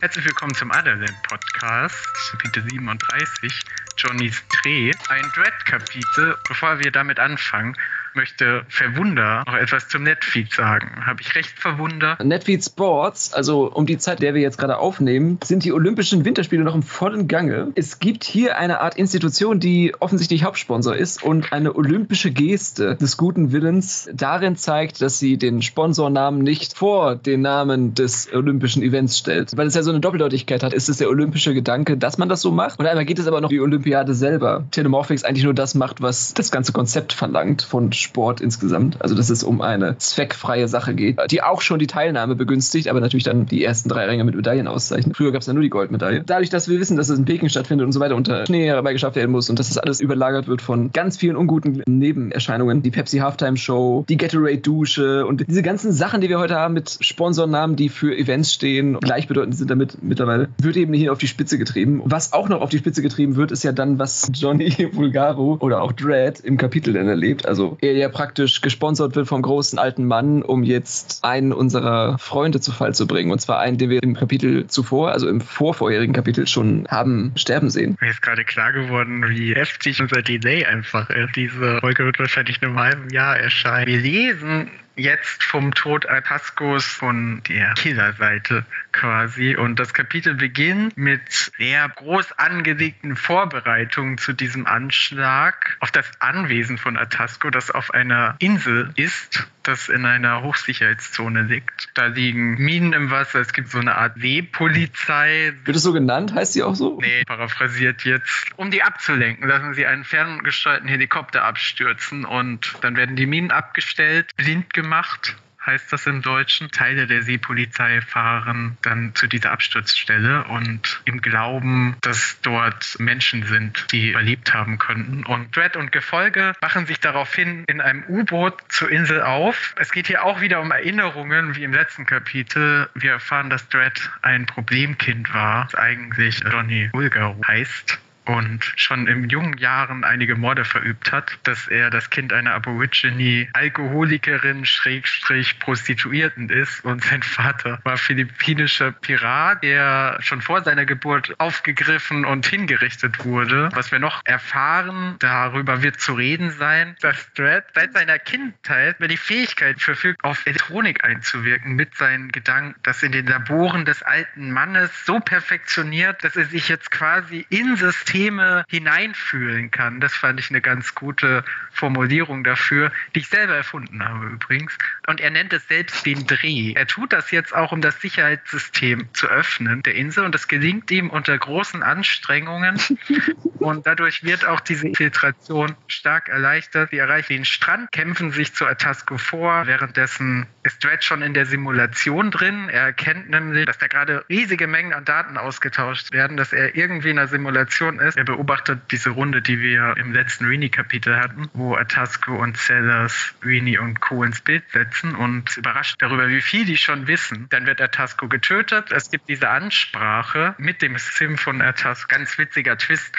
Herzlich willkommen zum Adderland Podcast, Kapitel 37, Johnnys Dreh. Ein Dread-Kapitel. Bevor wir damit anfangen, möchte Verwunder noch etwas zum Netfeed sagen. Habe ich recht, Verwunder? Netfeed Sports, also um die Zeit, der wir jetzt gerade aufnehmen, sind die Olympischen Winterspiele noch im vollen Gange. Es gibt hier eine Art Institution, die offensichtlich Hauptsponsor ist und eine olympische Geste des guten Willens darin zeigt, dass sie den Sponsornamen nicht vor den Namen des olympischen Events stellt. Weil es ja so eine Doppeldeutigkeit hat. Ist es der olympische Gedanke, dass man das so macht? Und einmal geht es aber noch die Olympiade selber. Telemorphix eigentlich nur das macht, was das ganze Konzept verlangt von Sport insgesamt. Also dass es um eine zweckfreie Sache geht, die auch schon die Teilnahme begünstigt, aber natürlich dann die ersten drei Ränge mit Medaillen auszeichnet. Früher gab es ja nur die Goldmedaille. Dadurch, dass wir wissen, dass es in Peking stattfindet und so weiter unter Schnee herbeigeschafft werden muss und dass das alles überlagert wird von ganz vielen unguten Nebenerscheinungen. Die Pepsi Halftime Show, die Gatorade Dusche und diese ganzen Sachen, die wir heute haben mit Sponsornamen, die für Events stehen, gleichbedeutend sind damit mittlerweile, wird eben hier auf die Spitze getrieben. Was auch noch auf die Spitze getrieben wird, ist ja dann, was Johnny Vulgaro oder auch Dread im Kapitel dann erlebt. Also er ja praktisch gesponsert wird vom großen alten Mann, um jetzt einen unserer Freunde zu Fall zu bringen. Und zwar einen, den wir im Kapitel zuvor, also im vorvorherigen Kapitel schon haben sterben sehen. Mir ist gerade klar geworden, wie heftig unser Delay einfach ist. Diese Folge wird wahrscheinlich in einem halben Jahr erscheinen. Wir lesen jetzt vom Tod Atascos von der Killerseite quasi. Und das Kapitel beginnt mit sehr groß angelegten Vorbereitungen zu diesem Anschlag auf das Anwesen von Atasco, das auf einer Insel ist, das in einer Hochsicherheitszone liegt. Da liegen Minen im Wasser, es gibt so eine Art Seepolizei. Wird es so genannt? Heißt sie auch so? Nee, paraphrasiert jetzt. Um die abzulenken, lassen sie einen ferngesteuerten Helikopter abstürzen und dann werden die Minen abgestellt, blind gemacht heißt das im Deutschen. Teile der Seepolizei fahren dann zu dieser Absturzstelle und im Glauben, dass dort Menschen sind, die überlebt haben könnten. Und Dredd und Gefolge machen sich daraufhin in einem U-Boot zur Insel auf. Es geht hier auch wieder um Erinnerungen, wie im letzten Kapitel. Wir erfahren, dass Dredd ein Problemkind war, das eigentlich Johnny Bulgaro heißt und schon in jungen Jahren einige Morde verübt hat, dass er das Kind einer Aborigine Alkoholikerin Schrägstrich Prostituierten ist und sein Vater war philippinischer Pirat, der schon vor seiner Geburt aufgegriffen und hingerichtet wurde. Was wir noch erfahren, darüber wird zu reden sein, dass Dredd seit seiner Kindheit über die Fähigkeit verfügt, auf Elektronik einzuwirken mit seinen Gedanken, das in den Laboren des alten Mannes so perfektioniert, dass er sich jetzt quasi in System Systeme hineinfühlen kann. Das fand ich eine ganz gute Formulierung dafür, die ich selber erfunden habe übrigens. Und er nennt es selbst den Dreh. Er tut das jetzt auch, um das Sicherheitssystem zu öffnen der Insel und das gelingt ihm unter großen Anstrengungen und dadurch wird auch diese Infiltration stark erleichtert. Sie erreichen den Strand, kämpfen sich zu Atasco vor. Währenddessen ist Dredd schon in der Simulation drin. Er erkennt nämlich, dass da gerade riesige Mengen an Daten ausgetauscht werden, dass er irgendwie in einer Simulation ist ist. Er beobachtet diese Runde, die wir im letzten Rini-Kapitel hatten, wo Atasco und Sellers Rini und Co. ins Bild setzen und überrascht darüber, wie viel die schon wissen. Dann wird Atasco getötet. Es gibt diese Ansprache mit dem Sim von Atasco. Ganz witziger Twist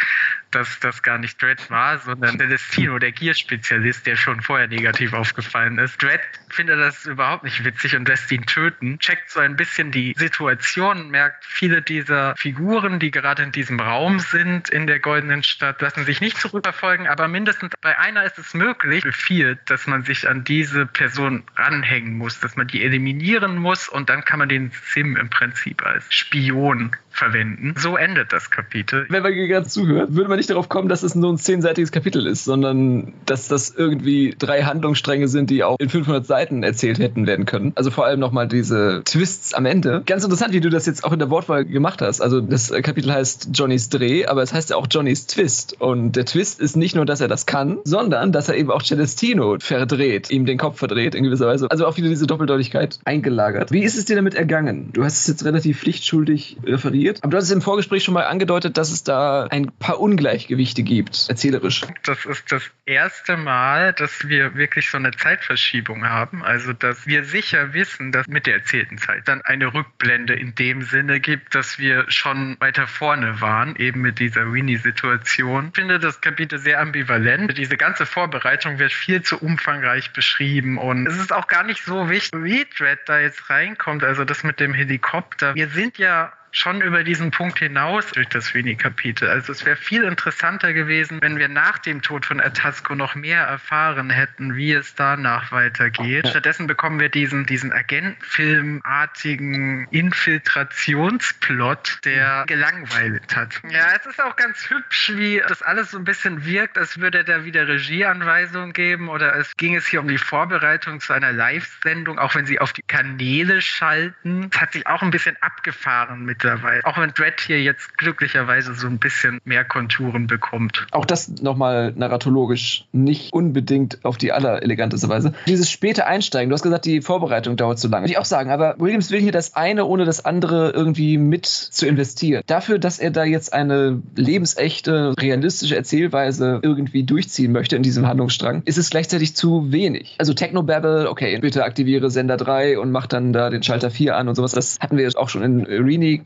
dass das gar nicht Dredd war, sondern Celestino, der Gear-Spezialist, der schon vorher negativ aufgefallen ist. Dredd findet das überhaupt nicht witzig und lässt ihn töten, checkt so ein bisschen die Situation, merkt, viele dieser Figuren, die gerade in diesem Raum sind, in der goldenen Stadt, lassen sich nicht zurückverfolgen, aber mindestens bei einer ist es möglich, befiehlt, dass man sich an diese Person ranhängen muss, dass man die eliminieren muss und dann kann man den Sim im Prinzip als Spion verwenden. So endet das Kapitel. Wenn man gerade zuhört, würde man nicht darauf kommen, dass es nur ein zehnseitiges Kapitel ist, sondern dass das irgendwie drei Handlungsstränge sind, die auch in 500 Seiten erzählt hätten werden können. Also vor allem nochmal diese Twists am Ende. Ganz interessant, wie du das jetzt auch in der Wortwahl gemacht hast. Also das Kapitel heißt Johnnys Dreh, aber es heißt ja auch Johnnys Twist. Und der Twist ist nicht nur, dass er das kann, sondern dass er eben auch Celestino verdreht, ihm den Kopf verdreht in gewisser Weise. Also auch wieder diese Doppeldeutigkeit eingelagert. Wie ist es dir damit ergangen? Du hast es jetzt relativ pflichtschuldig referiert passiert. Aber du hast es im Vorgespräch schon mal angedeutet, dass es da ein paar Ungleichgewichte gibt, erzählerisch. Das ist das erste Mal, dass wir wirklich so eine Zeitverschiebung haben. Also, dass wir sicher wissen, dass mit der erzählten Zeit dann eine Rückblende in dem Sinne gibt, dass wir schon weiter vorne waren, eben mit dieser Winnie-Situation. Ich finde das Kapitel sehr ambivalent. Diese ganze Vorbereitung wird viel zu umfangreich beschrieben und es ist auch gar nicht so wichtig, wie Dread da jetzt reinkommt. Also das mit dem Helikopter. Wir sind ja schon über diesen Punkt hinaus durch das Sweeney-Kapitel. Also es wäre viel interessanter gewesen, wenn wir nach dem Tod von Atasco noch mehr erfahren hätten, wie es danach weitergeht. Stattdessen bekommen wir diesen, diesen Agentfilmartigen Infiltrationsplot, der gelangweilt hat. Ja, es ist auch ganz hübsch, wie das alles so ein bisschen wirkt, als würde da wieder Regieanweisungen geben oder es ging es hier um die Vorbereitung zu einer Live-Sendung, auch wenn sie auf die Kanäle schalten. Es hat sich auch ein bisschen abgefahren mittlerweile. Auch wenn Dread hier jetzt glücklicherweise so ein bisschen mehr Konturen bekommt. Auch das nochmal narratologisch nicht unbedingt auf die allereleganteste Weise. Dieses späte Einsteigen, du hast gesagt, die Vorbereitung dauert zu lange. Würde ich auch sagen, aber Williams will hier das eine ohne das andere irgendwie mit zu investieren. Dafür, dass er da jetzt eine lebensechte, realistische Erzählweise irgendwie durchziehen möchte in diesem Handlungsstrang, ist es gleichzeitig zu wenig. Also Technobabble, okay, bitte aktiviere Sender 3 und mach dann da den Schalter 4 an und sowas. Das hatten wir auch schon in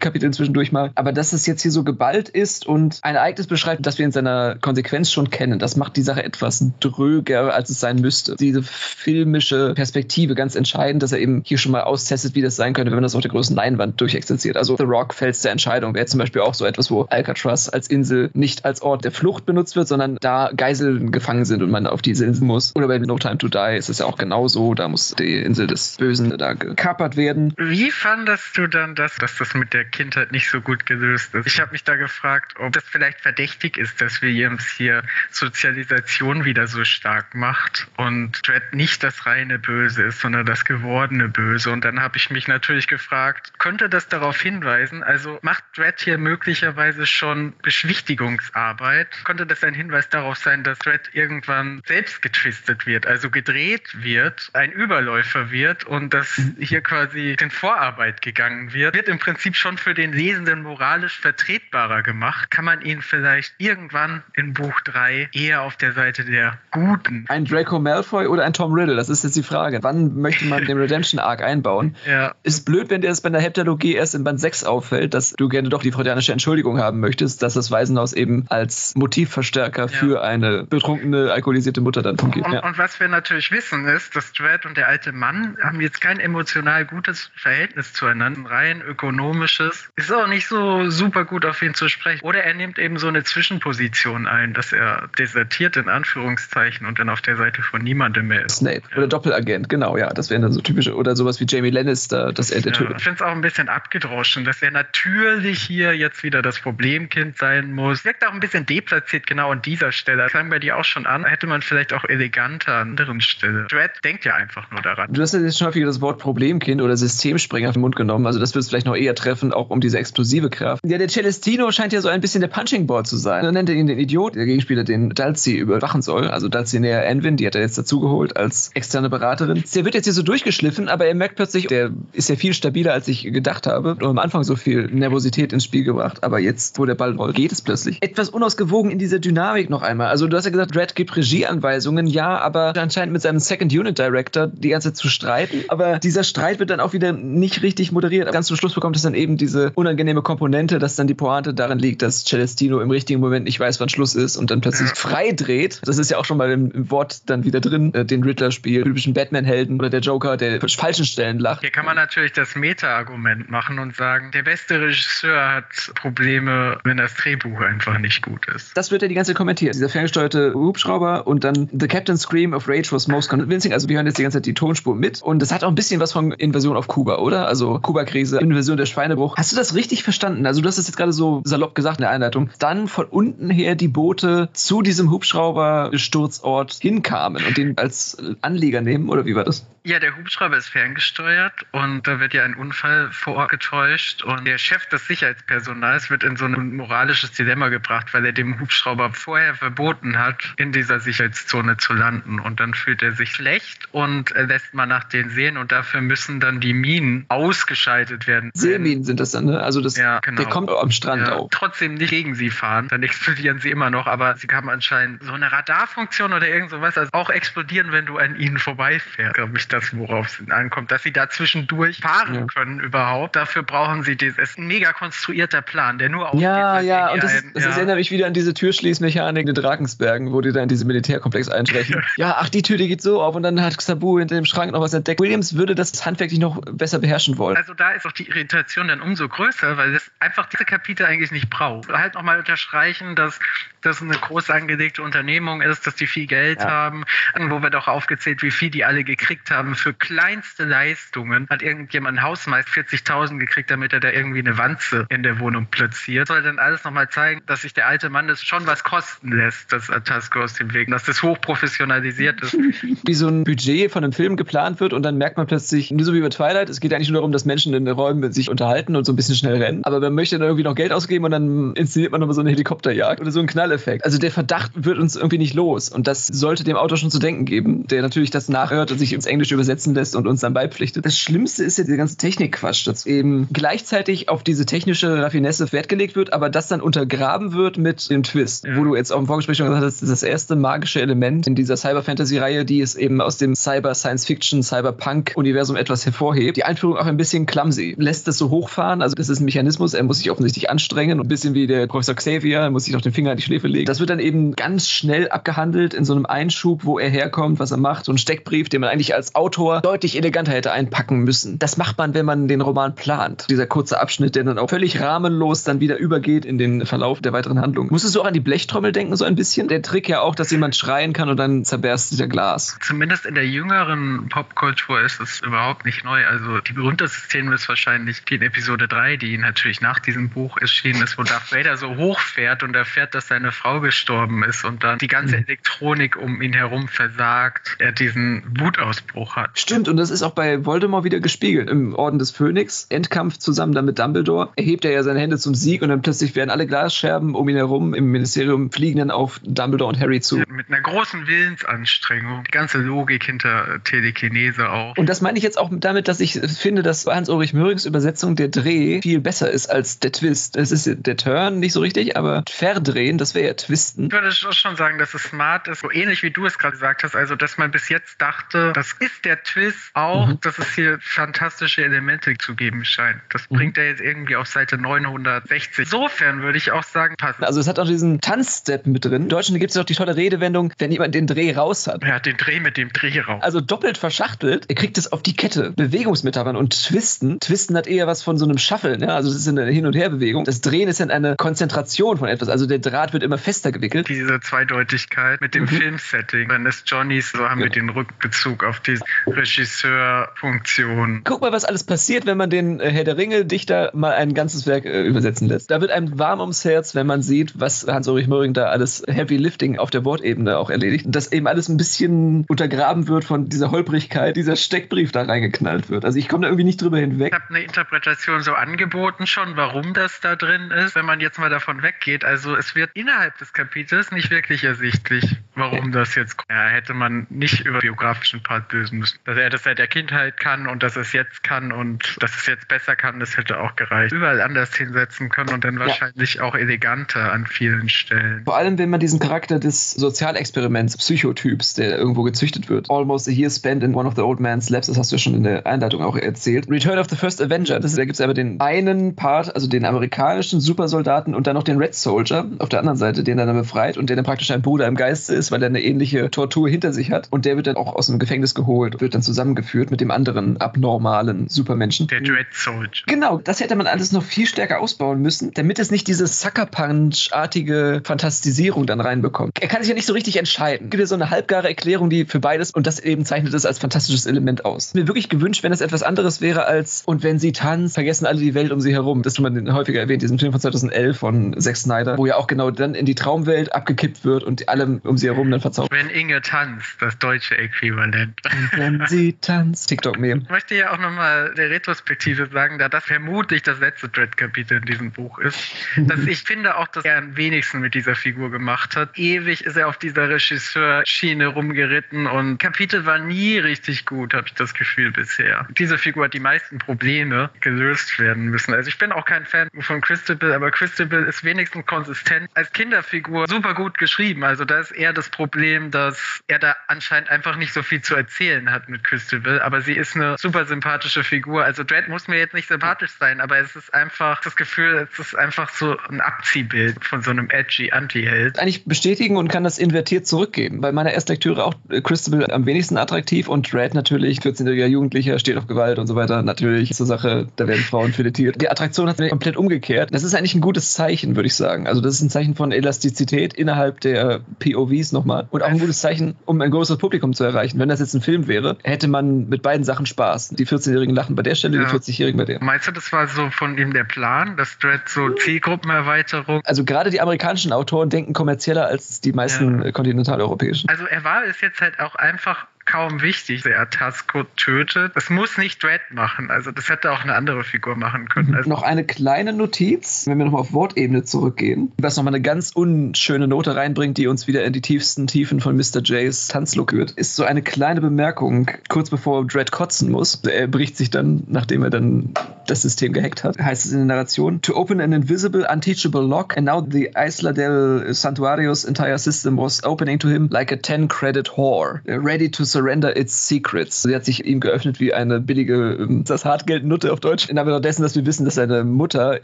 Rini-Kapiteln zwischendurch mal. Aber dass es jetzt hier so geballt ist und ein Ereignis beschreibt, das wir in seiner Konsequenz schon kennen, das macht die Sache etwas dröger, als es sein müsste. Diese filmische Perspektive ganz entscheidend, dass er eben hier schon mal austestet, wie das sein könnte, wenn man das auf der größten Leinwand durchexerziert. Also The Rock fällt der Entscheidung wäre zum Beispiel auch so etwas, wo Alcatraz als Insel nicht als Ort der Flucht benutzt wird, sondern da Geiseln gefangen sind und man auf diese Insel muss. Oder bei No Time to Die ist es ja auch genauso. Da muss die Insel des Bösen da gekapert werden. Wie fandest du dann das, dass das mit der Kindheit nicht so gut gelöst ist? Ich habe mich da gefragt, ob das vielleicht verdächtig ist, dass Williams hier Sozialisation wieder so stark macht und Dredd nicht das reine Böse ist, sondern das gewordene Böse. Und dann habe ich mich natürlich gefragt, könnte das darauf hinweisen, also macht Dredd hier möglicherweise schon Beschwichtigungsarbeit? Könnte das ein Hinweis darauf sein, dass Dredd irgendwann selbst getwistet wird, also gedreht wird, ein Überläufer wird und dass hier quasi in Vorarbeit gegangen wird? Wird im Prinzip schon für den Lesenden moralisch vertretbarer gemacht? Kann man ihn vielleicht irgendwann in Buch 3 eher auf der Seite der Guten? Ein Draco Malfoy oder ein Tom Riddle? Das ist jetzt die Frage. Wann möchte man den Redemption Arc einbauen? Ja. Ist blöd, wenn dir das bei der Heptalogie erst in Band 6 auffällt, dass du gerne doch die freudianische Entschuldigung haben möchtest, dass das Waisenhaus eben als Motivverstärker ja. für eine betrunkene, alkoholisierte Mutter dann fungiert. Und, ja. und, was wir natürlich wissen ist, dass Dredd und der alte Mann haben jetzt kein emotional gutes Verhältnis zueinander, ein rein ökonomisches. Ist auch nicht so super gut auf ihn zu sprechen. Oder er nimmt eben so eine Zwischenposition ein, dass er desertiert in Anführungszeichen und dann auf der Seite von niemandem mehr ist. Snape oder Doppelagent, genau, ja. Das wären dann so typische, oder sowas wie Jamie Lannister, dass er der ja, Ich finde es auch ein bisschen abgedroschen, dass er natürlich hier jetzt wieder das Problemkind sein muss. Wirkt auch ein bisschen deplatziert genau an dieser Stelle. Das klang bei dir auch schon an. Hätte man vielleicht auch eleganter an anderen Stelle. Dredd denkt ja einfach nur daran. Du hast ja jetzt schon häufiger das Wort Problemkind oder Systemspringer auf den Mund genommen. Also das wird es vielleicht noch eher treffen, auch um diese explosive Kraft. Ja, der Celestino scheint ja so ein bisschen der Punching Board zu sein. Dann nennt er ihn den Idiot, der Gegenspieler, den Dalzi überwachen soll. Also Dulcinea Envin, die hat er jetzt dazugeholt als externe Beraterin. Der wird jetzt hier so durchgeschliffen, aber er merkt plötzlich, der ist ja viel stabiler, als ich gedacht habe. Und am Anfang so viel Nervosität ins Spiel gebracht. Aber jetzt, wo der Ball rollt, geht es plötzlich. Etwas unausgewogen in dieser Dynamik noch einmal. Also du hast ja gesagt, Dredd gibt Regieanweisungen, ja, aber anscheinend mit seinem Second Unit Director die ganze Zeit zu streiten. Aber dieser Streit wird dann auch wieder nicht richtig moderiert. Ganz zum Schluss bekommt es dann eben diese unangenehme Komponente, dass dann die Pointe darin liegt, dass Celestino im richtigen Moment nicht weiß, wann Schluss ist und dann plötzlich frei dreht. Das ist ja auch schon mal im, im Wort dann wieder drin, äh, den Riddler spielt, typischen Batman-Helden oder der Joker, der falschen Stellen lacht. Hier kann man natürlich das Meta-Argument machen und sagen, der beste Regisseur hat Probleme, wenn das Drehbuch einfach nicht gut ist. Das wird ja die ganze Zeit kommentiert. Dieser ferngesteuerte Hubschrauber und dann The Captain Scream of Rage was most convincing. Also wir hören jetzt die ganze Zeit die Tonspur mit und das hat auch ein bisschen was von Invasion auf Kuba, oder? Also Kuba-Krise, Invasion der Schweinebruch. Hast du das richtig verstanden? Also du hast es jetzt gerade so salopp gesagt in der Einleitung. Dann von unten her die Boote zu diesem Hubschrauber-Sturzort hinkamen und den als Anleger nehmen, oder wie war das? Ja, der Hubschrauber ist ferngesteuert und da wird ja ein Unfall vorgetäuscht und der Chef des Sicherheitspersonals wird in so ein moralisches Dilemma gebracht, weil er dem Hubschrauber vorher verboten hat, in dieser Sicherheitszone zu landen und dann fühlt er sich schlecht und lässt mal nach denen sehen und dafür müssen dann die Minen ausgeschaltet werden. Seeminen sind das dann, ne? Also das, ja, genau. der kommt am Strand ja, auf. Trotzdem nicht gegen sie fahren, dann explodieren sie immer noch, aber sie haben anscheinend so eine Radarfunktion oder irgend sowas, also auch explodieren, wenn du an ihnen vorbeifährst, glaube ich das, worauf es ankommt, dass sie da zwischendurch fahren ja. können überhaupt. Dafür brauchen sie das. Es ist ein mega konstruierter Plan, der nur ausgeht, Ja, ja, und das, ist, das ja. erinnert mich wieder an diese Türschließmechanik in Drakensbergen, wo die da in diese Militärkomplex einschrechen. ja, ach, die Tür, die geht so auf und dann hat Xabu hinter dem Schrank noch was entdeckt. Williams würde das handwerklich noch besser beherrschen wollen. Also da ist auch die Irritation dann umso größer, weil es einfach diese Kapitel eigentlich nicht braucht. Halt nochmal unterstreichen, dass das eine groß angelegte Unternehmung ist, dass die viel Geld ja. haben, wo wird auch aufgezählt, wie viel die alle gekriegt haben. Für kleinste Leistungen hat irgendjemand ein Hausmeister 40.000 gekriegt, damit er da irgendwie eine Wanze in der Wohnung platziert. Soll dann alles nochmal zeigen, dass sich der alte Mann das schon was kosten lässt, das Atasco aus dem Weg, dass das hochprofessionalisiert ist. Wie so ein Budget von einem Film geplant wird und dann merkt man plötzlich, nur so wie bei Twilight, es geht eigentlich nur darum, dass Menschen in den Räumen sich unterhalten und so ein bisschen schnell rennen. Aber man möchte dann irgendwie noch Geld ausgeben und dann inszeniert man nochmal so eine Helikopterjagd oder so einen Knalleffekt. Also der Verdacht wird uns irgendwie nicht los. Und das sollte dem Autor schon zu denken geben, der natürlich das nachhört und sich ins Englische übersetzen lässt und uns dann beipflichtet. Das Schlimmste ist ja dieser ganze Technikquatsch, dass eben gleichzeitig auf diese technische Raffinesse Wert gelegt wird, aber das dann untergraben wird mit dem Twist, wo du jetzt auch im Vorgespräch schon gesagt hast, das ist das erste magische Element in dieser Cyber-Fantasy-Reihe, die es eben aus dem Cyber-Science-Fiction, Cyberpunk-Universum etwas hervorhebt. Die Einführung auch ein bisschen clumsy. Lässt das so hochfahren, also das ist ein Mechanismus, er muss sich offensichtlich anstrengen ein bisschen wie der Professor Xavier, er muss sich noch den Finger in die Schläfe legen. Das wird dann eben ganz schnell abgehandelt in so einem Einschub, wo er herkommt, was er macht, so ein Steckbrief, den man eigentlich als Autor deutlich eleganter hätte einpacken müssen. Das macht man, wenn man den Roman plant. Dieser kurze Abschnitt, der dann auch völlig rahmenlos dann wieder übergeht in den Verlauf der weiteren Handlung. Musstest du auch an die Blechtrommel denken, so ein bisschen? Der Trick ja auch, dass jemand schreien kann und dann zerberst der Glas. Zumindest in der jüngeren Popkultur ist es überhaupt nicht neu. Also die berühmteste Szene ist wahrscheinlich die in Episode 3, die natürlich nach diesem Buch erschienen ist, wo Darth Vader so hochfährt und erfährt, dass seine Frau gestorben ist und dann die ganze mhm. Elektronik um ihn herum versagt, er diesen Wutausbruch hat. Stimmt, und das ist auch bei Voldemort wieder gespiegelt. Im Orden des Phönix, Endkampf zusammen dann mit Dumbledore, erhebt er ja seine Hände zum Sieg und dann plötzlich werden alle Glasscherben um ihn herum im Ministerium fliegen dann auf Dumbledore und Harry zu. Mit einer großen Willensanstrengung. Die ganze Logik hinter Telekinese auch. Und das meine ich jetzt auch damit, dass ich finde, dass Hans-Ulrich Mürings Übersetzung der Dreh viel besser ist als der Twist. Es ist der Turn nicht so richtig, aber verdrehen, das wäre ja Twisten. Ich würde schon sagen, dass es smart ist, so ähnlich wie du es gerade gesagt hast, also dass man bis jetzt dachte, das ist der Twist auch, mhm. dass es hier fantastische Elemente zu geben scheint. Das mhm. bringt er jetzt irgendwie auf Seite 960. Insofern würde ich auch sagen, passen. Also es hat auch diesen Tanzstep mit drin. Im Deutschen gibt es auch die tolle Redewendung, wenn jemand den Dreh raus hat. Ja, den Dreh mit dem Dreh raus. Also doppelt verschachtelt. Er kriegt es auf die Kette. Bewegungsmetaphern und Twisten. Twisten hat eher was von so einem Shuffle. Ja? Also das ist eine Hin- und Herbewegung. Das Drehen ist dann eine Konzentration von etwas. Also der Draht wird immer fester gewickelt. Diese Zweideutigkeit mit dem mhm. Filmsetting. Wenn es Johnnys, so haben genau. wir den Rückbezug auf die Regisseurfunktion. Guck mal, was alles passiert, wenn man den äh, Herr der Ringe-Dichter mal ein ganzes Werk äh, übersetzen lässt. Da wird einem warm ums Herz, wenn man sieht, was Hans-Ulrich Möhring da alles Heavy Lifting auf der Wortebene auch erledigt. Und dass eben alles ein bisschen untergraben wird von dieser Holprigkeit, dieser Steckbrief da reingeknallt wird. Also ich komme da irgendwie nicht drüber hinweg. Ich habe eine Interpretation so angeboten schon, warum das da drin ist, wenn man jetzt mal davon weggeht. Also es wird innerhalb des Kapitels nicht wirklich ersichtlich, warum das jetzt kommt. Ja, hätte man nicht über biografischen Part lösen müssen. Dass er das seit der Kindheit kann und dass es jetzt kann und dass es jetzt besser kann, das hätte auch gereicht. Überall anders hinsetzen können und dann wahrscheinlich ja. auch eleganter an vielen Stellen. Vor allem, wenn man diesen Charakter des Sozialexperiments, Psychotyps, der irgendwo gezüchtet wird, almost a year spent in one of the old man's labs, das hast du ja schon in der Einleitung auch erzählt. Return of the First Avenger, das ist, da gibt es den einen Part, also den amerikanischen Supersoldaten und dann noch den Red Soldier auf der anderen Seite, den er dann befreit und der dann praktisch ein Bruder im Geiste ist, weil er eine ähnliche Tortur hinter sich hat. Und der wird dann auch aus dem Gefängnis geholt, wird dann zusammengeführt mit dem anderen abnormalen Supermenschen. Der Dread Soldier. Genau, das hätte man alles noch viel stärker ausbauen müssen, damit es nicht diese Sucker Punch-artige Fantastisierung dann reinbekommt. Er kann sich ja nicht so richtig entscheiden. Es gibt ja so eine halbgare Erklärung, die für beides und das eben zeichnet es als fantastisches Element aus. Mir wirklich gewünscht, wenn es etwas anderes wäre als und wenn sie tanzt, vergessen alle die Welt um sie herum. Das hat man häufiger erwähnt, diesen Film von 2011 von Zack Snyder, wo ja auch genau dann in die Traumwelt abgekippt wird und alle um sie herum dann verzaubert. Wenn Inge tanzt, das deutsche Äquivalent. Und wenn sie tanzt. TikTok-Meme. Ich möchte ja auch nochmal der Retrospektive sagen, da das vermutlich das letzte Dread-Kapitel in diesem Buch ist, dass ich finde auch, dass er am wenigsten mit dieser Figur gemacht hat. Ewig ist er auf dieser Regisseurschiene rumgeritten und Kapitel war nie richtig gut, habe ich das Gefühl bisher. Diese Figur hat die meisten Probleme gelöst werden müssen. Also ich bin auch kein Fan von Christabel, aber Christabel ist wenigstens konsistent als Kinderfigur super gut geschrieben. Also da ist eher das Problem, dass er da anscheinend einfach nicht so viel zu erzählen hat mit Christabel, aber sie ist eine super sympathische Figur. Also Dread muss mir jetzt nicht sympathisch sein, aber es ist einfach das Gefühl, es ist einfach so ein Abziehbild von so einem edgy Anti-Held. Eigentlich bestätigen und kann das invertiert zurückgeben. Bei meiner Erstlektüre auch Christabel am wenigsten attraktiv und Dread natürlich, 14-jähriger Jugendlicher, steht auf Gewalt und so weiter. Natürlich zur Sache, da werden Frauen filetiert. Die Attraktion hat sich komplett umgekehrt. Das ist eigentlich ein gutes Zeichen, würde ich sagen. Also das ist ein Zeichen von Elastizität innerhalb der POVs nochmal und auch ein gutes Zeichen, um ein größeres Publikum zu erreichen. Wenn das jetzt ein Film wäre, hätte man mit beiden Sachen Spaß. Die 14-Jährigen lachen bei der Stelle, ja. die 40-Jährigen bei der. Meinst du, das war so von ihm der Plan, dass Dread so Zielgruppenerweiterung? Also gerade die amerikanischen Autoren denken kommerzieller als die meisten ja. kontinentaleuropäischen. Also er war es jetzt halt auch einfach kaum wichtig, der Tasco tötet. Das muss nicht Dread machen. Also das hätte auch eine andere Figur machen können. Also noch eine kleine Notiz, wenn wir nochmal auf Wortebene zurückgehen, was nochmal eine ganz unschöne Note reinbringt, die uns wieder in die tiefsten Tiefen von Mr. Jays Tanzlook führt, ist so eine kleine Bemerkung, kurz bevor Dread kotzen muss. Er bricht sich dann, nachdem er dann das System gehackt hat, heißt es in der Narration, to open an invisible, unteachable lock and now the Isla del Santuario's entire system was opening to him like a 10-credit whore, ready to surrender its secrets. Sie hat sich ihm geöffnet wie eine billige, ähm, das Hartgeldnutte auf Deutsch. In Anbetracht dessen, dass wir wissen, dass seine Mutter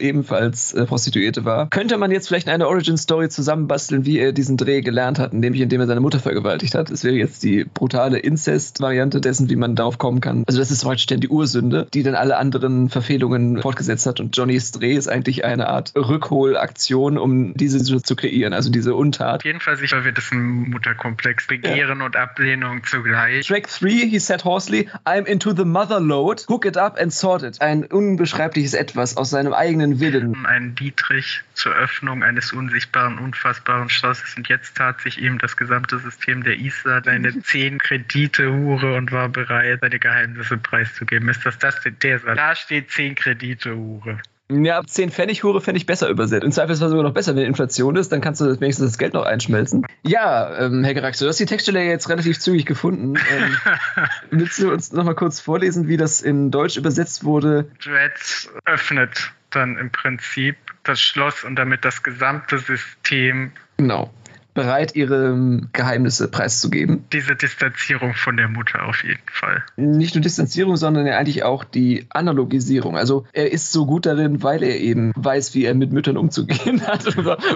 ebenfalls äh, Prostituierte war, könnte man jetzt vielleicht eine Origin-Story zusammenbasteln, wie er diesen Dreh gelernt hat, nämlich indem er seine Mutter vergewaltigt hat. Das wäre jetzt die brutale Inzest-Variante dessen, wie man darauf kommen kann. Also das ist praktisch dann die Ursünde, die dann alle anderen Verfehlungen fortgesetzt hat. Und Johnnys Dreh ist eigentlich eine Art Rückholaktion, um diese zu kreieren, also diese Untat. Auf jeden Fall sicher wird es ein Mutterkomplex. Begehren ja. und Ablehnung zugleich. Right. Track 3, he said hoarsely, I'm into the mother load. Hook it up and sort it. Ein unbeschreibliches Etwas aus seinem eigenen Willen. Ein Dietrich zur Öffnung eines unsichtbaren, unfassbaren Schlosses und jetzt tat sich ihm das gesamte System der ISA seine zehn Kredite Hure und war bereit, seine Geheimnisse preiszugeben. Ist das das der Satz? Da steht zehn Kredite Hure. Ja, ab 10 Pfennig Hure fände ich besser übersetzt. Im Zweifelsfall sogar noch besser, wenn Inflation ist, dann kannst du wenigstens das Geld noch einschmelzen. Ja, ähm, Herr Gerax, du hast die Textstelle jetzt relativ zügig gefunden. Ähm, willst du uns nochmal kurz vorlesen, wie das in Deutsch übersetzt wurde? Dreads öffnet dann im Prinzip das Schloss und damit das gesamte System Genau bereit, ihre Geheimnisse preiszugeben. Diese Distanzierung von der Mutter auf jeden Fall. Nicht nur Distanzierung, sondern ja eigentlich auch die Analogisierung. Also er ist so gut darin, weil er eben weiß, wie er mit Müttern umzugehen hat.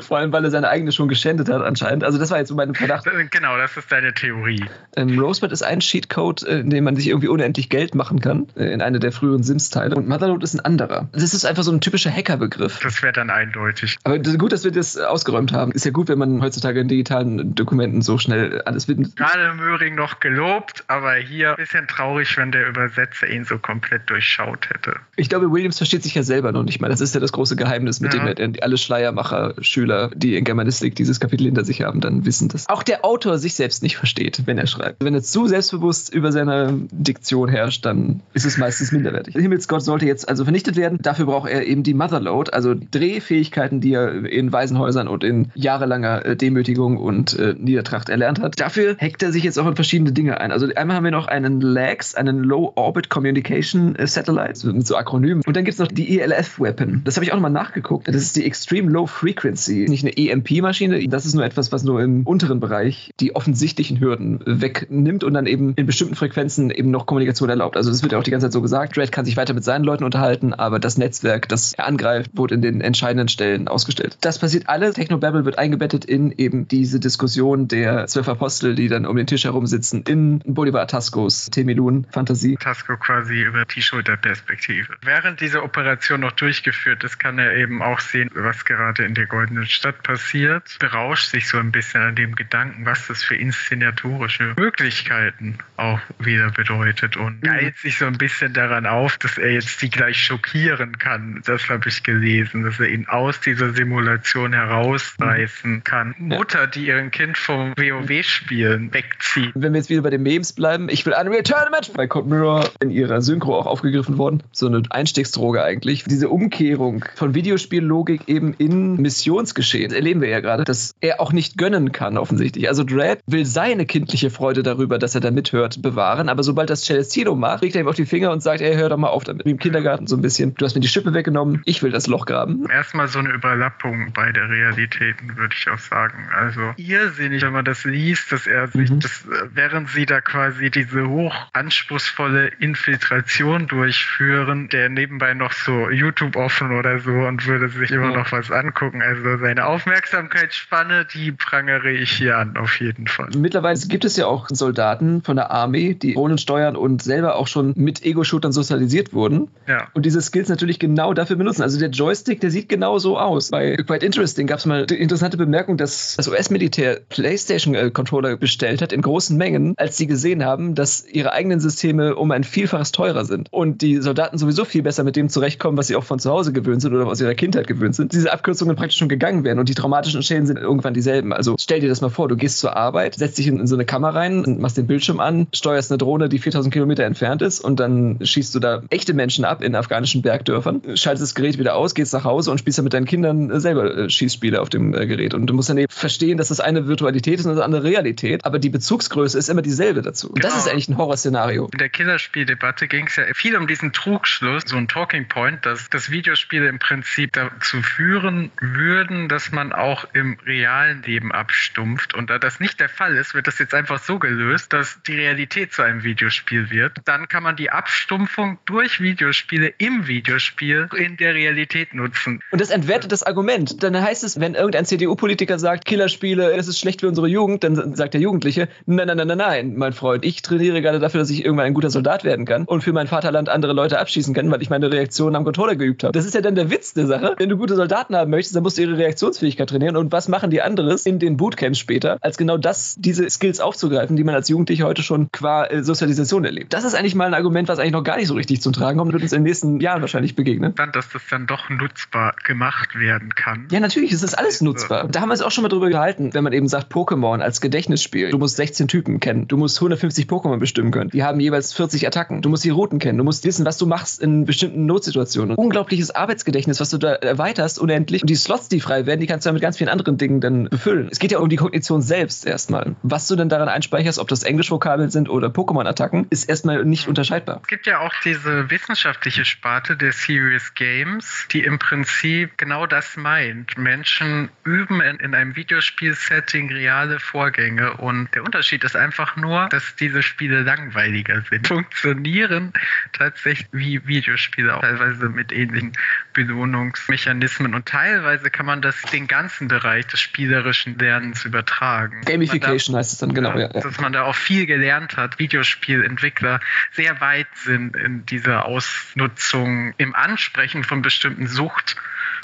Vor allem, weil er seine eigene schon geschändet hat anscheinend. Also das war jetzt so mein Verdacht. Genau, das ist deine Theorie. Ähm, Rosebud ist ein Cheatcode, äh, in dem man sich irgendwie unendlich Geld machen kann, äh, in einer der früheren Sims-Teile. Und Motherload ist ein anderer. Das ist einfach so ein typischer Hackerbegriff. Das wäre dann eindeutig. Aber gut, dass wir das ausgeräumt haben. Ist ja gut, wenn man heutzutage in digitalen Dokumenten so schnell alles findet. Gerade Möhring noch gelobt, aber hier ein bisschen traurig, wenn der Übersetzer ihn so komplett durchschaut hätte. Ich glaube, Williams versteht sich ja selber noch nicht mal. Das ist ja das große Geheimnis, mit ja. dem er alle Schleiermacher, Schüler, die in Germanistik dieses Kapitel hinter sich haben, dann wissen das. Auch der Autor sich selbst nicht versteht, wenn er schreibt. Wenn er zu selbstbewusst über seine Diktion herrscht, dann ist es meistens minderwertig. Himmelsgott sollte jetzt also vernichtet werden. Dafür braucht er eben die Motherload, also Drehfähigkeiten, die er in Waisenhäusern und in jahrelanger äh, Demütigung Verteidigung und äh, Niedertracht erlernt hat. Dafür hackt er sich jetzt auch in verschiedene Dinge ein. Also einmal haben wir noch einen LAX, einen Low Orbit Communication äh, Satellite mit so Akronymen. Und dann gibt es noch die ELF Weapon. Das habe ich auch nochmal nachgeguckt. Das ist die Extreme Low Frequency. Nicht eine EMP-Maschine. Das ist nur etwas, was nur im unteren Bereich die offensichtlichen Hürden wegnimmt und dann eben in bestimmten Frequenzen eben noch Kommunikation erlaubt. Also das wird ja auch die ganze Zeit so gesagt. Dread kann sich weiter mit seinen Leuten unterhalten, aber das Netzwerk, das er angreift, wurde in den entscheidenden Stellen ausgestellt. Das passiert alles. Technobabble wird eingebettet in eben diese Diskussion der zwölf Apostel, die dann um den Tisch herum sitzen, in Bolivar Tascos Temelun-Fantasie. Tasco quasi über die Schulterperspektive. Während diese Operation noch durchgeführt ist, kann er eben auch sehen, was gerade in der Goldenen Stadt passiert. Berauscht sich so ein bisschen an dem Gedanken, was das für inszenatorische Möglichkeiten auch wieder bedeutet und geilt sich so ein bisschen daran auf, dass er jetzt die gleich schockieren kann. Das habe ich gelesen, dass er ihn aus dieser Simulation herausreißen kann. Mutter Mutter, die ihren Kind vom WoW-Spielen wegzieht. Wenn wir jetzt wieder bei den Memes bleiben, ich will Unreal Tournament bei Code Mirror in ihrer Synchro auch aufgegriffen worden. So eine Einstiegsdroge eigentlich. Diese Umkehrung von Videospiellogik eben in Missionsgeschehen das erleben wir ja gerade, dass er auch nicht gönnen kann offensichtlich. Also Dredd will seine kindliche Freude darüber, dass er da mithört, bewahren, aber sobald das Celestino macht, legt er ihm auf die Finger und sagt, ey, hör doch mal auf damit. Wie im Kindergarten so ein bisschen. Du hast mir die Schippe weggenommen, ich will das Loch graben. Erstmal so eine Überlappung bei der Realitäten, würde ich auch sagen. Also irrsinnig, wenn man das liest, dass er sich, mhm. das, während sie da quasi diese hoch anspruchsvolle Infiltration durchführen, der nebenbei noch so YouTube offen oder so und würde sich immer ja. noch was angucken. Also seine Aufmerksamkeitsspanne, die prangere ich hier an, auf jeden Fall. Mittlerweile gibt es ja auch Soldaten von der Armee, die Drohnen steuern und selber auch schon mit Ego-Shootern sozialisiert wurden. Ja. Und diese Skills natürlich genau dafür benutzen. Also der Joystick, der sieht genau so aus. Bei Quite Interesting gab es mal die interessante Bemerkung, dass das US-Militär PlayStation-Controller bestellt hat in großen Mengen, als sie gesehen haben, dass ihre eigenen Systeme um ein Vielfaches teurer sind. Und die Soldaten sowieso viel besser mit dem zurechtkommen, was sie auch von zu Hause gewöhnt sind oder aus ihrer Kindheit gewöhnt sind. Diese Abkürzungen praktisch schon gegangen werden und die traumatischen Schäden sind irgendwann dieselben. Also stell dir das mal vor, du gehst zur Arbeit, setzt dich in, in so eine Kamera rein machst den Bildschirm an, steuerst eine Drohne, die 4000 Kilometer entfernt ist und dann schießt du da echte Menschen ab in afghanischen Bergdörfern, schaltest das Gerät wieder aus, gehst nach Hause und spielst dann mit deinen Kindern selber äh, Schießspiele auf dem äh, Gerät. Und du musst dann eben verstehen, dass das eine Virtualität ist und das andere Realität, aber die Bezugsgröße ist immer dieselbe dazu. Und genau. das ist eigentlich ein Horrorszenario. In der Killerspieldebatte ging es ja viel um diesen Trugschluss, so ein Talking Point, dass, dass Videospiele im Prinzip dazu führen würden, dass man auch im realen Leben abstumpft. Und da das nicht der Fall ist, wird das jetzt einfach so gelöst, dass die Realität zu einem Videospiel wird. Dann kann man die Abstumpfung durch Videospiele im Videospiel in der Realität nutzen. Und das entwertet das Argument. Dann heißt es, wenn irgendein CDU-Politiker sagt, Killerspiele, das ist schlecht für unsere Jugend, dann sagt der Jugendliche, nein, nein, nein, nein, nein, mein Freund, ich trainiere gerade dafür, dass ich irgendwann ein guter Soldat werden kann und für mein Vaterland andere Leute abschießen kann, weil ich meine Reaktion am Controller geübt habe. Das ist ja dann der Witz der Sache. Wenn du gute Soldaten haben möchtest, dann musst du ihre Reaktionsfähigkeit trainieren. Und was machen die anderes in den Bootcamps später, als genau das, diese Skills aufzugreifen, die man als Jugendlicher heute schon qua äh, Sozialisation erlebt. Das ist eigentlich mal ein Argument, was eigentlich noch gar nicht so richtig zum Tragen kommt und wird uns in den nächsten Jahren wahrscheinlich begegnen. Dann, dass das dann doch nutzbar gemacht werden kann. Ja, natürlich, es ist alles nutzbar. Da haben wir es auch schon mal drüber gehalten, wenn man eben sagt, Pokémon als Gedächtnisspiel. Du musst 16 Typen kennen, du musst 150 Pokémon bestimmen können. Die haben jeweils 40 Attacken. Du musst die Routen kennen, du musst wissen, was du machst in bestimmten Notsituationen. Unglaubliches Arbeitsgedächtnis, was du da erweiterst unendlich. Und die Slots, die frei werden, die kannst du dann mit ganz vielen anderen Dingen dann befüllen. Es geht ja um die Kognition selbst erstmal. Was du denn daran einspeicherst, ob das Englischvokabeln sind oder Pokémon-Attacken, ist erstmal nicht unterscheidbar. Es gibt ja auch diese wissenschaftliche Sparte der Serious Games, die im Prinzip genau das meint. Menschen üben in, in einem Videospiel-Setting reale Vorgänge und der Unterschied ist einfach nur, dass diese Spiele langweiliger sind. Funktionieren tatsächlich wie Videospiele, auch teilweise mit ähnlichen Belohnungsmechanismen und teilweise kann man das den ganzen Bereich des spielerischen Lernens übertragen. Gamification da, heißt es dann, genau. Ja, ja. Dass man da auch viel gelernt hat, Videospielentwickler sehr weit sind in dieser Ausnutzung, im Ansprechen von bestimmten Sucht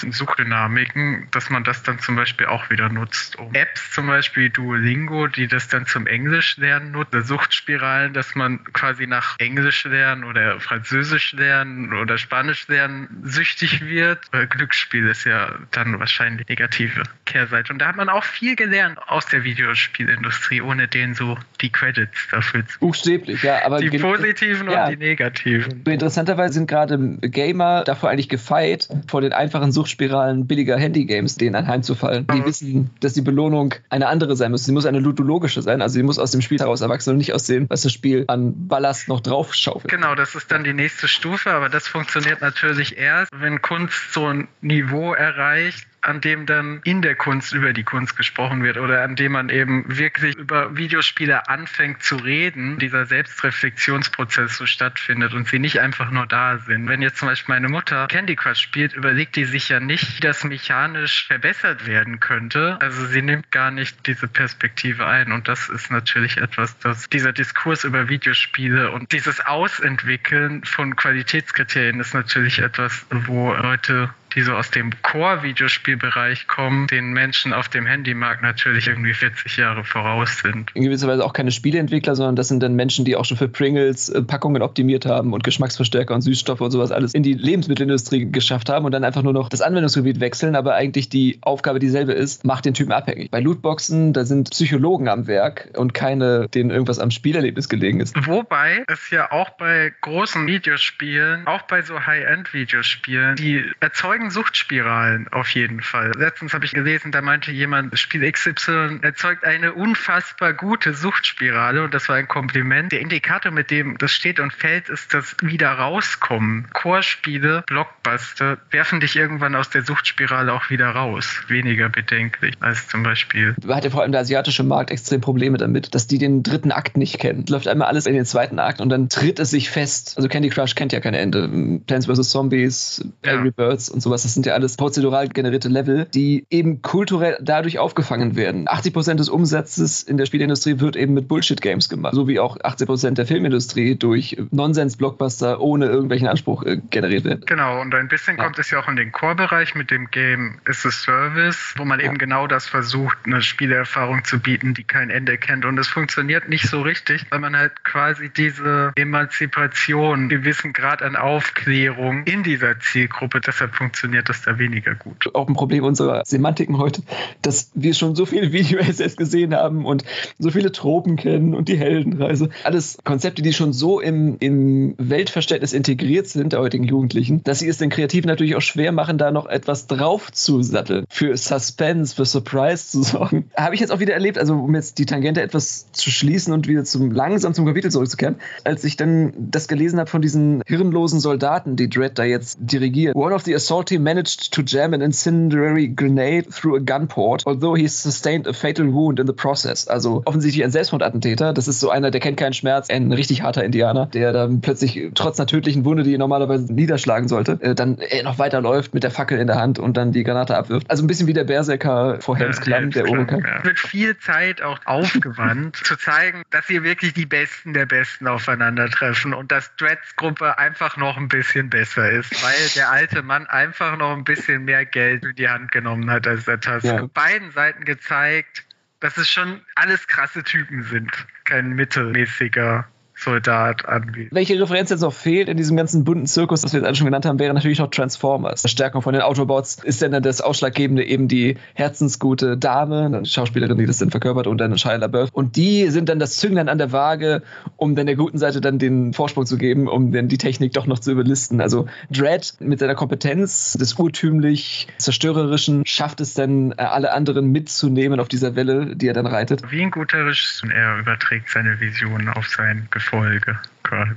Suchdynamiken, dass man das dann zum Beispiel auch wieder nutzt. Um Apps zum Beispiel Duolingo, die das dann zum Englisch lernen nutzt, Suchtspiralen, dass man quasi nach Englisch lernen oder Französisch lernen oder Spanisch lernen süchtig wird. Glücksspiel ist ja dann wahrscheinlich negative Kehrseite. Und da hat man auch viel gelernt aus der Videospielindustrie, ohne denen so die Credits dafür zu. Buchstäblich, ja, aber die positiven ja. und die negativen. Interessanterweise sind gerade Gamer davor eigentlich gefeit vor den einfachen Suchtspiralen Suchtspiralen billiger Handygames denen anheimzufallen. Die wissen, dass die Belohnung eine andere sein muss. Sie muss eine ludologische sein, also sie muss aus dem Spiel heraus erwachsen und nicht aus dem, was das Spiel an Ballast noch drauf schaufelt. Genau, das ist dann die nächste Stufe, aber das funktioniert natürlich erst, wenn Kunst so ein Niveau erreicht, an dem dann in der Kunst über die Kunst gesprochen wird oder an dem man eben wirklich über Videospiele anfängt zu reden, dieser Selbstreflexionsprozess so stattfindet und sie nicht einfach nur da sind. Wenn jetzt zum Beispiel meine Mutter Candy Crush spielt, überlegt die sich ja nicht, wie das mechanisch verbessert werden könnte. Also sie nimmt gar nicht diese Perspektive ein und das ist natürlich etwas, dass dieser Diskurs über Videospiele und dieses Ausentwickeln von Qualitätskriterien ist natürlich etwas, wo Leute die so aus dem Core-Videospielbereich kommen, den Menschen auf dem Handymarkt natürlich irgendwie 40 Jahre voraus sind. In gewisser Weise auch keine Spieleentwickler, sondern das sind dann Menschen, die auch schon für Pringles äh, Packungen optimiert haben und Geschmacksverstärker und Süßstoffe und sowas alles in die Lebensmittelindustrie geschafft haben und dann einfach nur noch das Anwendungsgebiet wechseln, aber eigentlich die Aufgabe dieselbe ist, macht den Typen abhängig. Bei Lootboxen, da sind Psychologen am Werk und keine, denen irgendwas am Spielerlebnis gelegen ist. Wobei es ja auch bei großen Videospielen, auch bei so High-End-Videospielen, die erzeugen erzeugen Suchtspiralen auf jeden Fall. Letztens habe ich gelesen, da meinte jemand, Spiel XY erzeugt eine unfassbar gute Suchtspirale und das war ein Kompliment. Der Indikator, mit dem das steht und fällt, ist das wieder rauskommen. Core-Spiele, Blockbuster werfen dich irgendwann aus der Suchtspirale auch wieder raus. Weniger bedenklich als zum Beispiel. Hat ja vor allem der asiatische Markt extrem Probleme damit, dass die den dritten Akt nicht kennen. Läuft einmal alles in den zweiten Akt und dann tritt es sich fest. Also Candy Crush kennt ja kein Ende. Plants vs. Zombies, ja. Angry Birds und sowas, das sind ja alles prozedural generierte Level, die eben kulturell dadurch aufgefangen werden. 80 Prozent des Umsatzes in der Spielindustrie wird eben mit Bullshit-Games gemacht, so wie auch 80 Prozent der Filmindustrie durch Nonsens-Blockbuster ohne irgendwelchen Anspruch äh, generiert werden. Genau, und ein bisschen ja. kommt es ja auch in den Core-Bereich mit dem Game is a Service, wo man ja. eben genau das versucht, eine Spielerfahrung zu bieten, die kein Ende kennt. Und es funktioniert nicht so richtig, weil man halt quasi diese Emanzipation, gewissen Grad an Aufklärung in dieser Zielgruppe, deshalb funktioniert das da weniger gut. Auch ein Problem unserer Semantiken heute, dass wir schon so viele Video-Essays gesehen haben und so viele Tropen kennen und die Heldenreise. Alles Konzepte, die schon so im, im Weltverständnis integriert sind der heutigen Jugendlichen, dass sie es den Kreativen natürlich auch schwer machen, da noch etwas drauf zu satteln, für Suspense, für Surprise zu sorgen. Habe ich jetzt auch wieder erlebt, also um jetzt die Tangente etwas zu schließen und wieder zum langsam zum Kapitel zurückzukehren, als ich dann das gelesen habe von diesen hirnlosen Soldaten, die Dredd da jetzt dirigiert. One of the assault team managed to jam an incendiary grenade through a gun port, although he sustained a fatal wound in the process. Also offensichtlich ein Selbstmordattentäter. Das ist so einer, der kennt keinen Schmerz, ein richtig harter Indianer, der dann plötzlich trotz einer tödlichen Wunde, die ihn normalerweise niederschlagen sollte, äh, dann äh, noch weiterläuft mit der Fackel in der Hand und dann die Granate abwirft. Also ein bisschen wie der Berserker vor Helms Klamm, der Oberkar. Ja. Wird viel Zeit auch aufgewandt, zu zeigen, dass hier wirklich die Besten der Besten aufeinandertreffen und dass Dreads Gruppe einfach noch ein bisschen besser ist, weil der alte Mann einfach noch ein bisschen mehr Geld in die Hand genommen hat als der Task. Ja. Beiden Seiten gezeigt, dass es schon alles krasse Typen sind. Kein mittelmäßiger Soldat anbietet. Welche Referenz jetzt noch fehlt in diesem ganzen bunten Zirkus, das wir jetzt alle schon genannt haben, wäre natürlich noch Transformers. Stärkung von den Autobots ist dann das Ausschlaggebende eben die herzensgute Dame, eine Schauspielerin, die das dann verkörpert und dann Shia LaBeouf. Und die sind dann das Zünglein an der Waage, um dann der guten Seite dann den Vorsprung zu geben, um dann die Technik doch noch zu überlisten. Also Dredd mit seiner Kompetenz des urtümlich zerstörerischen schafft es dann äh, alle anderen mitzunehmen auf dieser Welle, die er dann reitet. Wie ein guter Regisseur, er überträgt seine Vision auf sein Gefühl. Folge.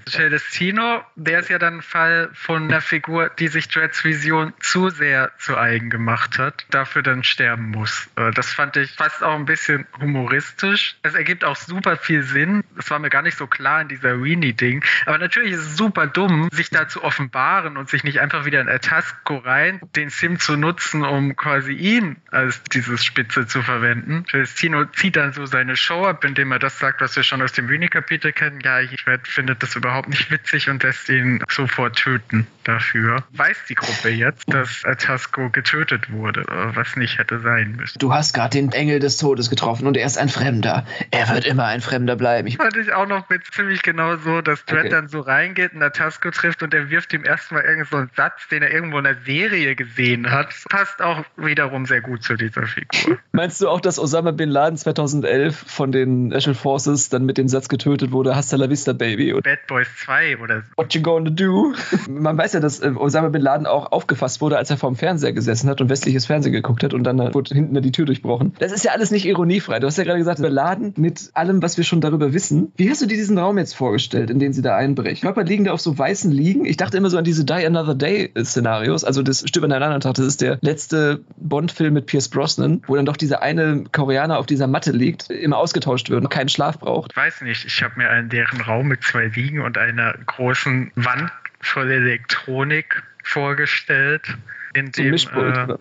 Celestino, der ist ja dann ein Fall von einer Figur, die sich Dreads Vision zu sehr zu eigen gemacht hat, dafür dann sterben muss. Äh, das fand ich fast auch ein bisschen humoristisch. Es ergibt auch super viel Sinn. Das war mir gar nicht so klar in dieser Weenie-Ding. Aber natürlich ist es super dumm, sich da zu offenbaren und sich nicht einfach wieder in Atasco rein, den Sim zu nutzen, um quasi ihn als dieses Spitze zu verwenden. Celestino zieht dann so seine Show ab, indem er das sagt, was wir schon aus dem Weenie-Kapitel kennen. Ja, ich finde das überhaupt nicht witzig und lässt ihn sofort töten dafür. Weiß die Gruppe jetzt, dass Atasco getötet wurde, was nicht hätte sein müssen. Du hast gerade den Engel des Todes getroffen und er ist ein Fremder. Er wird immer ein Fremder bleiben. Ich fand ich auch noch mit ziemlich genau so, dass Dredd okay. dann so reingeht und Atasco trifft und er wirft ihm erstmal irgendeinen so einen Satz, den er irgendwo in der Serie gesehen hat. Passt auch wiederum sehr gut zu dieser Figur. Meinst du auch, dass Osama Bin Laden 2011 von den National Forces dann mit dem Satz getötet wurde, Hasta la vista, Baby? Bad Boys 2 oder so. What you gonna do? Man weiß ja, dass äh, Osama Bin Laden auch aufgefasst wurde, als er vorm Fernseher gesessen hat und westliches Fernsehen geguckt hat und dann wurde hinten die Tür durchbrochen. Das ist ja alles nicht ironiefrei. Du hast ja gerade gesagt, Bin Laden mit allem, was wir schon darüber wissen. Wie hast du dir diesen Raum jetzt vorgestellt, in den sie da einbrechen? Körper liegen da auf so weißen Liegen. Ich dachte immer so an diese Die Another Day Szenarios. Also das Stück aneinander Tag. Das ist der letzte Bond-Film mit Pierce Brosnan, wo dann doch dieser eine Koreaner auf dieser Matte liegt, immer ausgetauscht wird und keinen Schlaf braucht. Ich weiß nicht. Ich habe mir einen deren Raum mit zwei Liegen und einer großen Wand voll Elektronik vorgestellt, in dem, äh,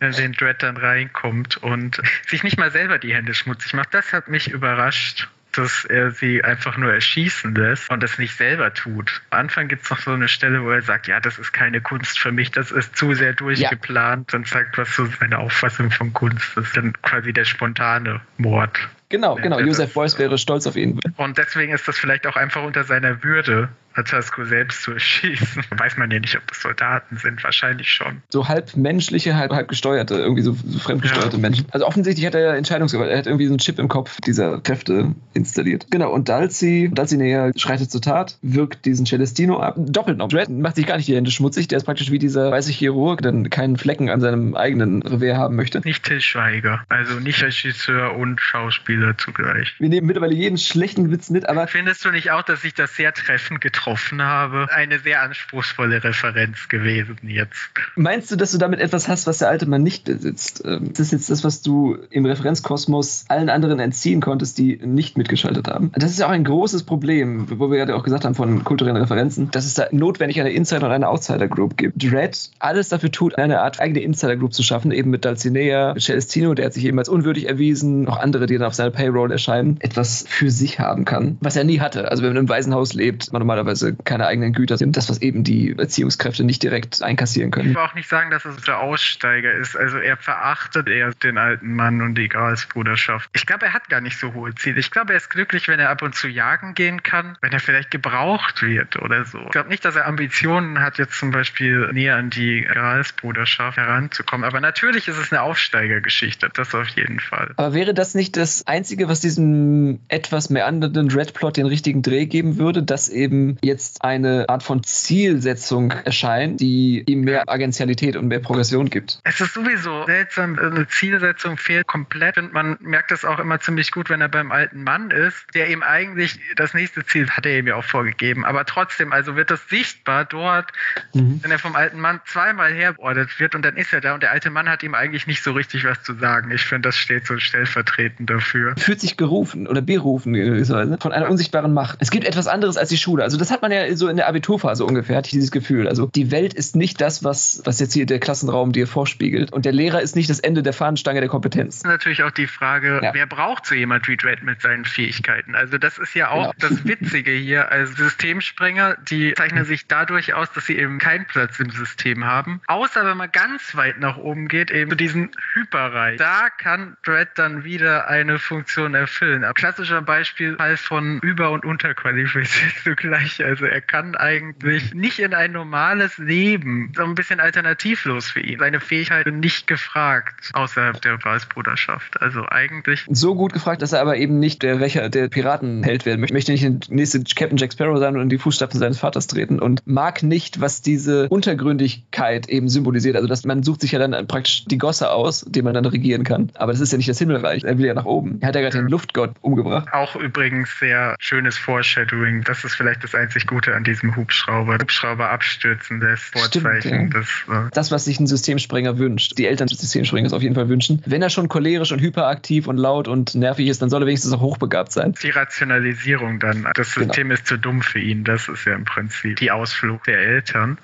in den Dread dann reinkommt und sich nicht mal selber die Hände schmutzig macht. Das hat mich überrascht dass er sie einfach nur erschießen lässt und das nicht selber tut. Am Anfang gibt es noch so eine Stelle, wo er sagt, ja, das ist keine Kunst für mich, das ist zu sehr durchgeplant ja. und sagt, was so seine Auffassung von Kunst ist. Dann quasi der spontane Mord Genau, genau. Joseph Beuys wäre stolz auf ihn. Und deswegen ist das vielleicht auch einfach unter seiner Würde, Atasco selbst zu erschießen. Weiß man ja nicht, ob das Soldaten sind, wahrscheinlich schon. So halb menschliche, halb, halb gesteuerte, irgendwie so, so fremdgesteuerte ja. Menschen. Also offensichtlich hat er ja Entscheidungsgewalt. Er hat irgendwie so einen Chip im Kopf dieser Kräfte installiert. Genau, und Dalzi, Dalzi näher schreitet zur Tat, wirkt diesen Celestino ab. Doppelt noch. Dredd macht sich gar nicht die Hände schmutzig. Der ist praktisch wie dieser weiße Chirurg, der keinen Flecken an seinem eigenen Revier haben möchte. Nicht Till Schweiger. Also nicht Regisseur und Schauspieler zugleich. Wir nehmen mittlerweile jeden schlechten Witz mit, aber. Findest du nicht auch, dass sich das sehr treffend getroffen habe? Eine sehr anspruchsvolle Referenz gewesen jetzt. Meinst du, dass du damit etwas hast, was der alte Mann nicht besitzt? Ähm, das ist jetzt das, was du im Referenzkosmos allen anderen entziehen konntest, die nicht mitgeschaltet haben. Das ist ja auch ein großes Problem, wo wir gerade auch gesagt haben von kulturellen Referenzen, dass es da notwendig eine Insider- und eine Outsider-Group gibt. Dread alles dafür tut, eine Art eigene Insider-Group zu schaffen, eben mit Dalcinea, Celestino, der hat sich eben als unwürdig erwiesen, noch andere, die dann auf seiner Payroll erscheinen, etwas für sich haben kann, was er nie hatte. Also wenn man im Waisenhaus lebt, man normalerweise keine eigenen Güter sind, das, was eben die Erziehungskräfte nicht direkt einkassieren können. Ich will auch nicht sagen, dass es der Aussteiger ist. Also er verachtet eher den alten Mann und die Gralsbruderschaft. Ich glaube, er hat gar nicht so hohe Ziele. Ich glaube, er ist glücklich, wenn er ab und zu jagen gehen kann, wenn er vielleicht gebraucht wird oder so. Ich glaube nicht, dass er Ambitionen hat, jetzt zum Beispiel näher an die Gralsbruderschaft heranzukommen. Aber natürlich ist es eine Aufsteigergeschichte, das auf jeden Fall. Aber wäre das nicht das Einzige, was diesem etwas meandernden Dreadplot den richtigen Dreh geben würde, dass eben jetzt eine Art von Zielsetzung erscheint, die ihm mehr Agentialität und mehr Progression gibt? Es ist sowieso seltsam, eine Zielsetzung fehlt komplett und man merkt das auch immer ziemlich gut, wenn er beim alten Mann ist, der eben eigentlich das nächste Ziel hat er ihm ja auch vorgegeben, aber trotzdem, also wird das sichtbar dort, mhm. wenn er vom alten Mann zweimal herbeordert wird und dann ist er da und der alte Mann hat ihm eigentlich nicht so richtig was zu sagen. Ich finde, das steht so stellvertretend dafür. Fühlt sich gerufen oder berufen gewisserweise von einer unsichtbaren Macht. Es gibt etwas anderes als die Schule. Also das hat man ja so in der Abiturphase ungefähr, hatte ich dieses Gefühl. Also die Welt ist nicht das, was, was jetzt hier der Klassenraum dir vorspiegelt und der Lehrer ist nicht das Ende der Fahnenstange der Kompetenz. Natürlich auch die Frage, ja. wer braucht so jemand wie Dredd mit seinen Fähigkeiten? Also das ist ja auch genau. das Witzige hier. Also Systemsprenger, die zeichnen sich dadurch aus, dass sie eben keinen Platz im System haben. Außer wenn man ganz weit nach oben geht, eben zu diesen Hyperreich. Da kann Dredd dann wieder eine Funktion erfüllen. Ein klassischer Beispielfall von über- und unterqualifiziert zugleich. Also er kann eigentlich nicht in ein normales Leben. So ein bisschen alternativlos für ihn. Seine Fähigkeiten nicht gefragt außerhalb der Weißbruderschaft. Also eigentlich. So gut gefragt, dass er aber eben nicht der Rächer der Piratenheld werden möchte. Möchte nicht der nächste Captain Jack Sparrow sein und in die Fußstapfen seines Vaters treten und mag nicht, was diese Untergründigkeit eben symbolisiert. Also dass man sucht sich ja dann praktisch die Gosse aus, die man dann regieren kann. Aber das ist ja nicht das Himmelreich. Er will ja nach oben. Er hat ja gerade den Luftgott umgebracht. Auch übrigens sehr schönes Foreshadowing. Das ist vielleicht das einzig Gute an diesem Hubschrauber. Hubschrauber abstürzen lässt. Vorzeichen. Stimmt, ja. das, äh das, was sich ein Systemsprenger wünscht. Die Eltern des Systemsprengers auf jeden Fall wünschen. Wenn er schon cholerisch und hyperaktiv und laut und nervig ist, dann soll er wenigstens auch hochbegabt sein. Die Rationalisierung dann. Das genau. System genau. ist zu dumm für ihn. Das ist ja im Prinzip die Ausflug der Eltern.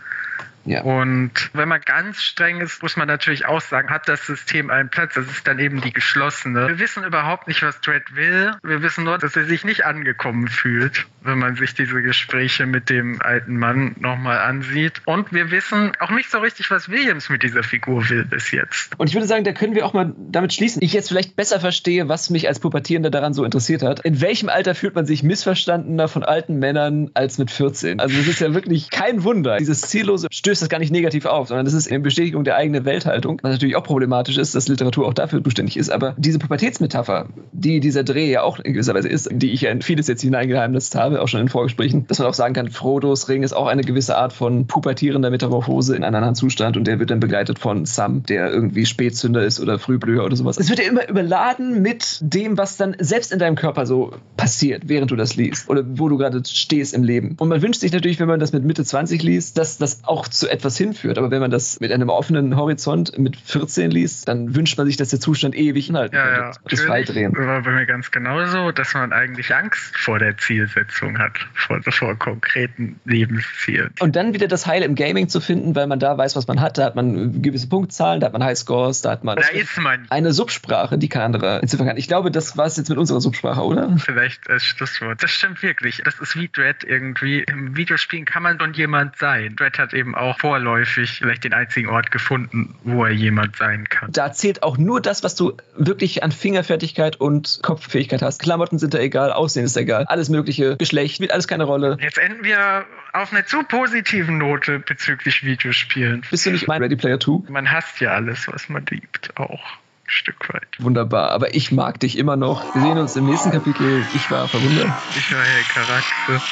Ja. Und wenn man ganz streng ist, muss man natürlich auch sagen, hat das System einen Platz. Das ist dann eben die geschlossene. Wir wissen überhaupt nicht, was Dredd will. Wir wissen nur, dass er sich nicht angekommen fühlt, wenn man sich diese Gespräche mit dem alten Mann nochmal ansieht. Und wir wissen auch nicht so richtig, was Williams mit dieser Figur will bis jetzt. Und ich würde sagen, da können wir auch mal damit schließen. Ich jetzt vielleicht besser verstehe, was mich als Pubertierender daran so interessiert hat. In welchem Alter fühlt man sich missverstandener von alten Männern als mit 14? Also es ist ja wirklich kein Wunder. Dieses ziellose Stößt löst das gar nicht negativ auf, sondern das ist eine Bestätigung der eigenen Welthaltung, was natürlich auch problematisch ist, dass Literatur auch dafür zuständig ist. Aber diese Pubertätsmetapher, die dieser Dreh ja auch in gewisser Weise ist, die ich ja in vieles jetzt hineingeheimnist habe, auch schon in Vorgesprächen, dass man auch sagen kann, Frodos Ring ist auch eine gewisse Art von pubertierender Metamorphose in einen anderen Zustand und der wird dann begleitet von Sam, der irgendwie Spätzünder ist oder Frühblüher oder sowas. Es wird ja immer überladen mit dem, was dann selbst in deinem Körper so passiert, während du das liest oder wo du gerade stehst im Leben. Und man wünscht sich natürlich, wenn man das mit Mitte 20 liest, dass das auch zu etwas hinführt. Aber wenn man das mit einem offenen Horizont mit 14 liest, dann wünscht man sich, dass der Zustand ewig hinhalten ja, könnte. Ja, das Falldrehen. war bei mir ganz genauso, dass man eigentlich Angst vor der Zielsetzung hat, vor, vor konkreten Lebenszielen. Und dann wieder das Heil im Gaming zu finden, weil man da weiß, was man hat. Da hat man gewisse Punktzahlen, da hat man Highscores, da hat man, da ist man. eine Subsprache, die kein anderer entziffern kann. Ich glaube, das war es jetzt mit unserer Subsprache, oder? Vielleicht als Schlusswort. Das stimmt wirklich. Das ist wie Dread irgendwie. Im Videospielen kann man schon jemand sein. Dread hat eben auch auch vorläufig vielleicht den einzigen Ort gefunden, wo er jemand sein kann. Da zählt auch nur das, was du wirklich an Fingerfertigkeit und Kopffähigkeit hast. Klamotten sind da egal, Aussehen ist egal, alles mögliche, Geschlecht, spielt alles keine Rolle. Jetzt enden wir auf einer zu positiven Note bezüglich Videospielen. Bist du nicht mein Ready Player 2? Man hasst ja alles, was man liebt, auch ein Stück weit. Wunderbar, aber ich mag dich immer noch. Wir sehen uns im nächsten Kapitel. Ich war verwundert. Ich war Herr Charakter.